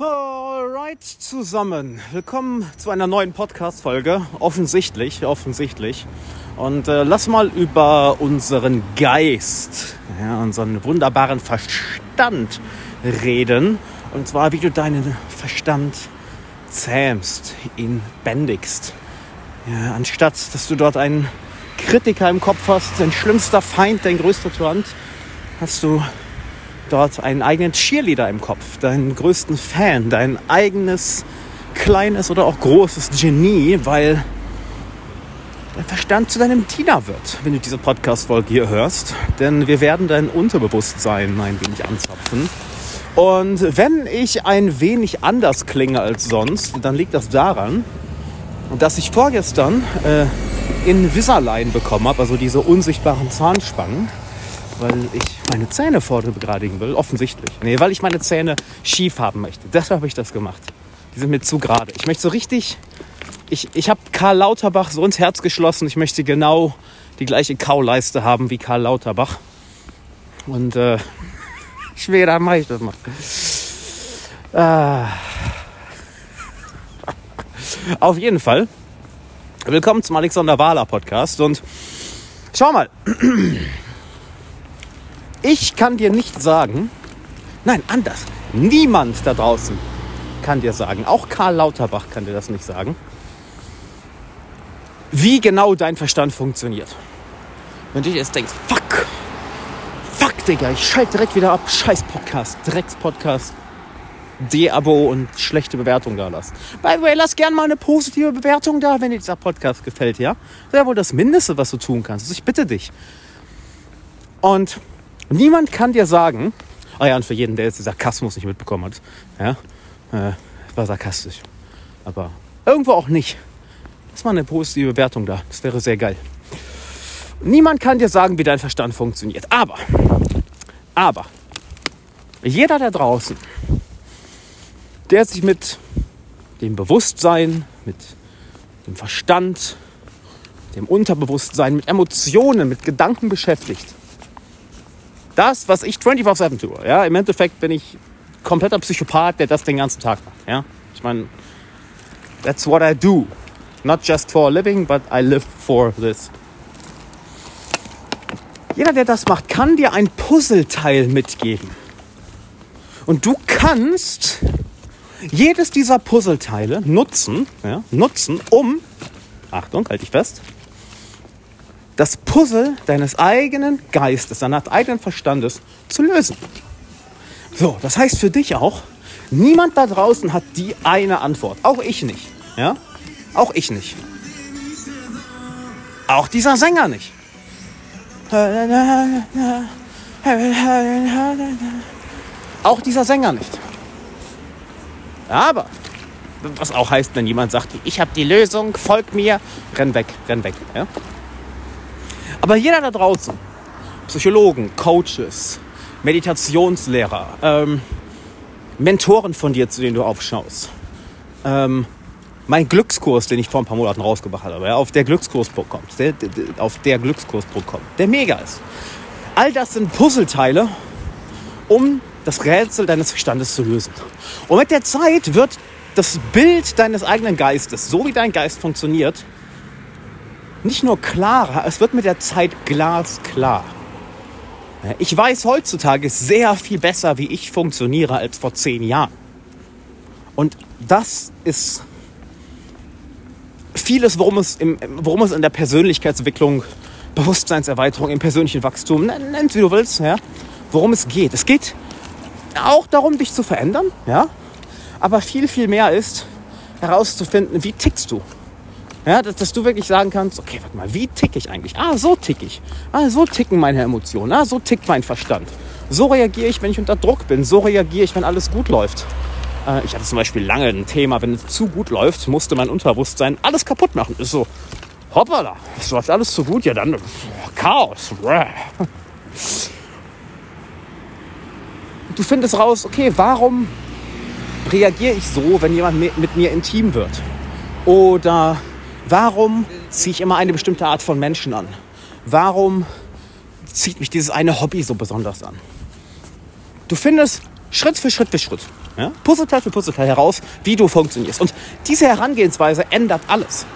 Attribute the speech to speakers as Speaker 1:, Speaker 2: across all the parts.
Speaker 1: Alright zusammen. Willkommen zu einer neuen Podcast-Folge. Offensichtlich, offensichtlich. Und äh, lass mal über unseren Geist, ja, unseren wunderbaren Verstand reden. Und zwar, wie du deinen Verstand zähmst, ihn bändigst. Ja, anstatt, dass du dort einen Kritiker im Kopf hast, dein schlimmster Feind, dein größter Tyrann, hast du dort einen eigenen Cheerleader im Kopf, deinen größten Fan, dein eigenes kleines oder auch großes Genie, weil der Verstand zu deinem Diener wird, wenn du diese Podcast-Folge hier hörst. Denn wir werden dein Unterbewusstsein ein wenig anzapfen. Und wenn ich ein wenig anders klinge als sonst, dann liegt das daran, dass ich vorgestern äh, Invisalign bekommen habe, also diese unsichtbaren Zahnspangen, weil ich meine Zähne vorne begradigen will, offensichtlich. Nee, weil ich meine Zähne schief haben möchte. Deshalb habe ich das gemacht. Die sind mir zu gerade. Ich möchte so richtig, ich, ich habe Karl Lauterbach so ins Herz geschlossen. Ich möchte genau die gleiche Kauleiste haben wie Karl Lauterbach. Und äh, schwer, mache ich das mal. Ah. Auf jeden Fall. Willkommen zum Alexander Wahler Podcast. Und schau mal. Ich kann dir nicht sagen, nein, anders. Niemand da draußen kann dir sagen, auch Karl Lauterbach kann dir das nicht sagen, wie genau dein Verstand funktioniert. Wenn du dir jetzt denkst, fuck, fuck, Digga, ich schalte direkt wieder ab, scheiß Podcast, Drecks-Podcast, De-Abo und schlechte Bewertung da lassen. By the way, lass gerne mal eine positive Bewertung da, wenn dir dieser Podcast gefällt, ja? Das ja wohl das Mindeste, was du tun kannst. Also ich bitte dich. Und niemand kann dir sagen, ah ja, und für jeden, der jetzt den Sarkasmus nicht mitbekommen hat, ja, äh, war sarkastisch. Aber irgendwo auch nicht. Lass mal eine positive Bewertung da. Das wäre sehr geil. Niemand kann dir sagen, wie dein Verstand funktioniert. Aber, aber, jeder da draußen, der sich mit dem Bewusstsein, mit dem Verstand, dem Unterbewusstsein, mit Emotionen, mit Gedanken beschäftigt. Das, was ich 24-7 tue. Ja, Im Endeffekt bin ich kompletter Psychopath, der das den ganzen Tag macht. Ja? Ich meine, that's what I do. Not just for a living, but I live for this. Jeder, der das macht, kann dir ein Puzzleteil mitgeben. Und du kannst jedes dieser Puzzleteile nutzen, ja, nutzen, um, Achtung, halte ich fest, das Puzzle deines eigenen Geistes, deines eigenen Verstandes zu lösen. So, das heißt für dich auch, niemand da draußen hat die eine Antwort. Auch ich nicht. Ja? Auch ich nicht. Auch dieser Sänger nicht. Auch dieser Sänger nicht. Aber, was auch heißt, wenn jemand sagt, ich habe die Lösung, folg mir, renn weg, renn weg. Ja? Aber jeder da draußen, Psychologen, Coaches, Meditationslehrer, ähm, Mentoren von dir, zu denen du aufschaust, ähm, mein Glückskurs, den ich vor ein paar Monaten rausgebracht habe, auf der Glückskurs.com, der, der, auf der Glückskurs.com, der mega ist. All das sind Puzzleteile, um das Rätsel deines Verstandes zu lösen. Und mit der Zeit wird das Bild deines eigenen Geistes, so wie dein Geist funktioniert, nicht nur klarer, es wird mit der Zeit glasklar. Ich weiß heutzutage sehr viel besser, wie ich funktioniere, als vor zehn Jahren. Und das ist vieles, worum es, im, worum es in der Persönlichkeitsentwicklung, Bewusstseinserweiterung, im persönlichen Wachstum, nennt wie du willst, ja, worum es geht. Es geht auch darum, dich zu verändern, ja, aber viel, viel mehr ist herauszufinden, wie tickst du. Ja, dass, dass, du wirklich sagen kannst, okay, warte mal, wie ticke ich eigentlich? Ah, so ticke ich. Ah, so ticken meine Emotionen. Ah, so tickt mein Verstand. So reagiere ich, wenn ich unter Druck bin. So reagiere ich, wenn alles gut läuft. Äh, ich hatte zum Beispiel lange ein Thema, wenn es zu gut läuft, musste mein Unterbewusstsein alles kaputt machen. Ist so, hoppala, es läuft alles zu gut, ja dann, Chaos. Du findest raus, okay, warum reagiere ich so, wenn jemand mit mir intim wird? Oder Warum ziehe ich immer eine bestimmte Art von Menschen an? Warum zieht mich dieses eine Hobby so besonders an? Du findest Schritt für Schritt für Schritt, Ja? Puzzleteil für Puzzleteil heraus, wie du funktionierst. Und diese Herangehensweise ändert alles.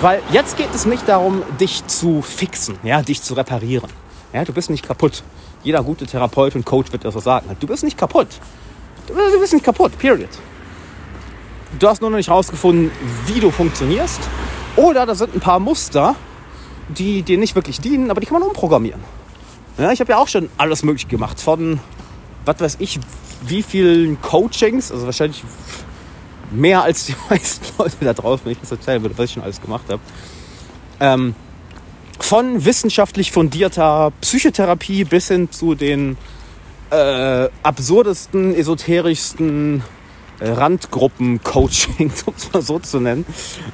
Speaker 1: Weil jetzt geht es nicht darum, dich zu fixen, ja, dich zu reparieren. Ja, du bist nicht kaputt. Jeder gute Therapeut und Coach wird das so sagen. Du bist nicht kaputt. Du bist nicht kaputt, period. Du hast nur noch nicht rausgefunden, wie du funktionierst. Oder da sind ein paar Muster, die dir nicht wirklich dienen, aber die kann man umprogrammieren. Ja, ich habe ja auch schon alles Mögliche gemacht. Von, was weiß ich, wie vielen Coachings, also wahrscheinlich mehr als die meisten Leute da draußen, wenn ich das erzählen würde, was ich schon alles gemacht habe. Ähm, von wissenschaftlich fundierter Psychotherapie bis hin zu den äh, absurdesten, esoterischsten Randgruppen-Coaching, um es mal so zu nennen,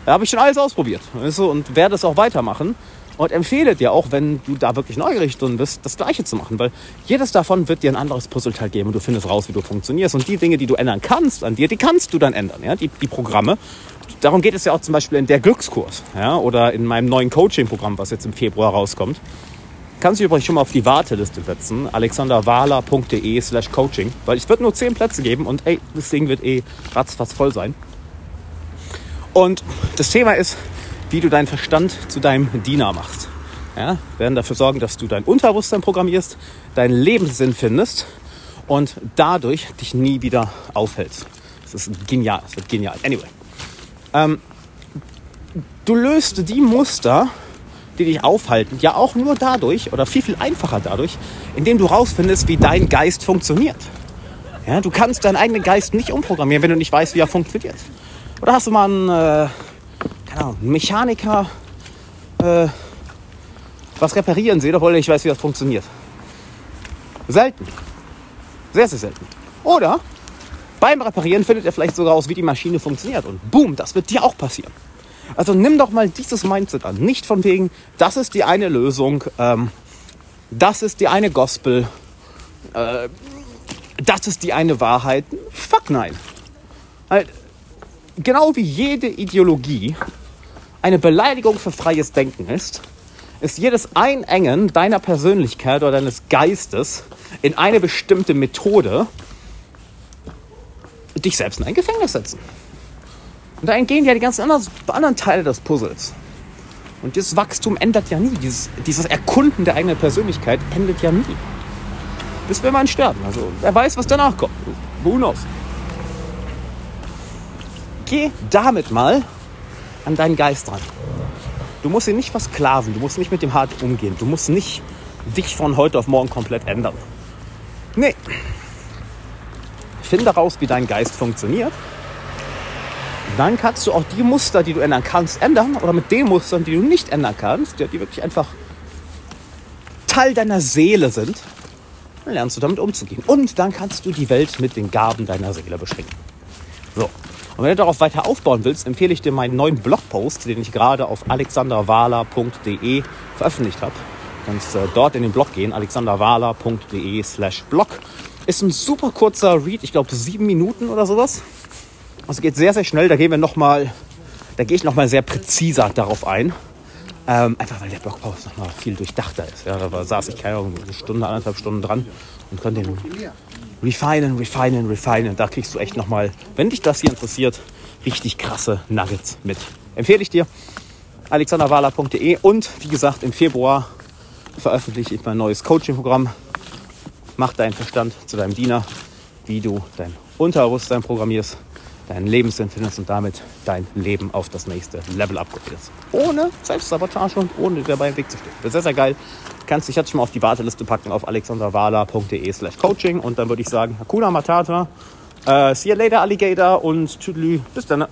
Speaker 1: da habe ich schon alles ausprobiert. Weißt du, und werde es auch weitermachen. Und empfehle dir auch, wenn du da wirklich neugierig drin bist, das Gleiche zu machen. Weil jedes davon wird dir ein anderes Puzzleteil geben und du findest raus, wie du funktionierst. Und die Dinge, die du ändern kannst an dir, die kannst du dann ändern. Ja? Die, die Programme. Darum geht es ja auch zum Beispiel in der Glückskurs ja? oder in meinem neuen Coaching-Programm, was jetzt im Februar rauskommt. Kannst du übrigens schon mal auf die Warteliste setzen, alexanderwahler.de slash coaching, weil es wird nur 10 Plätze geben und ey, das Ding wird eh ratzfatz voll sein. Und das Thema ist, wie du deinen Verstand zu deinem Diener machst. Ja, wir werden dafür sorgen, dass du dein Unterbewusstsein programmierst, deinen Lebenssinn findest und dadurch dich nie wieder aufhältst. Das ist genial, das wird genial. Anyway, ähm, du löst die Muster, die dich aufhalten, ja auch nur dadurch oder viel, viel einfacher dadurch, indem du rausfindest, wie dein Geist funktioniert. Ja, du kannst deinen eigenen Geist nicht umprogrammieren, wenn du nicht weißt, wie er funktioniert. Oder hast du mal einen, äh, keine Ahnung, einen Mechaniker äh, was reparieren sehen, obwohl er nicht weiß, wie das funktioniert? Selten. Sehr, sehr selten. Oder beim Reparieren findet er vielleicht sogar aus, wie die Maschine funktioniert. Und boom, das wird dir auch passieren. Also nimm doch mal dieses Mindset an. Nicht von wegen, das ist die eine Lösung, ähm, das ist die eine Gospel, äh, das ist die eine Wahrheit. Fuck nein. Halt, genau wie jede Ideologie eine Beleidigung für freies Denken ist, ist jedes Einengen deiner Persönlichkeit oder deines Geistes in eine bestimmte Methode dich selbst in ein Gefängnis setzen. Und da entgehen ja die ganzen anderen, anderen Teile des Puzzles. Und dieses Wachstum ändert ja nie. Dieses, dieses Erkunden der eigenen Persönlichkeit endet ja nie. Bis wir mal sterben. Also wer weiß, was danach kommt. Who knows? Geh damit mal an deinen Geist ran. Du musst ihn nicht versklaven, du musst nicht mit dem hart umgehen, du musst nicht dich von heute auf morgen komplett ändern. Nee. Finde raus, wie dein Geist funktioniert dann kannst du auch die Muster, die du ändern kannst, ändern. Oder mit den Mustern, die du nicht ändern kannst, die wirklich einfach Teil deiner Seele sind, dann lernst du damit umzugehen. Und dann kannst du die Welt mit den Gaben deiner Seele beschränken. So. Und wenn du darauf weiter aufbauen willst, empfehle ich dir meinen neuen Blogpost, den ich gerade auf alexanderwahler.de veröffentlicht habe. Du kannst äh, dort in den Blog gehen, alexanderwahler.de slash blog. Ist ein super kurzer Read, ich glaube sieben Minuten oder sowas. Also geht sehr, sehr schnell. Da gehen wir noch mal, da gehe ich noch mal sehr präziser darauf ein. Ähm, einfach weil der Blogpost noch mal viel durchdachter ist. Ja, da saß ich keine Ahnung, eine Stunde, anderthalb Stunden dran und konnte den refinen, refinen, refinen. Da kriegst du echt noch mal, wenn dich das hier interessiert, richtig krasse Nuggets mit. Empfehle ich dir. alexanderwala.de und wie gesagt, im Februar veröffentliche ich mein neues Coaching-Programm. Mach deinen Verstand zu deinem Diener, wie du dein Unterbewusstsein programmierst deinen findest und damit dein Leben auf das nächste Level upgradest. Ohne Selbstsabotage und ohne dabei im Weg zu stehen. Das ist sehr, sehr geil. Kannst dich jetzt schon mal auf die Warteliste packen auf alexanderwala.de slash coaching und dann würde ich sagen, Hakuna Matata, uh, see you later Alligator und tschüdelü, bis dann.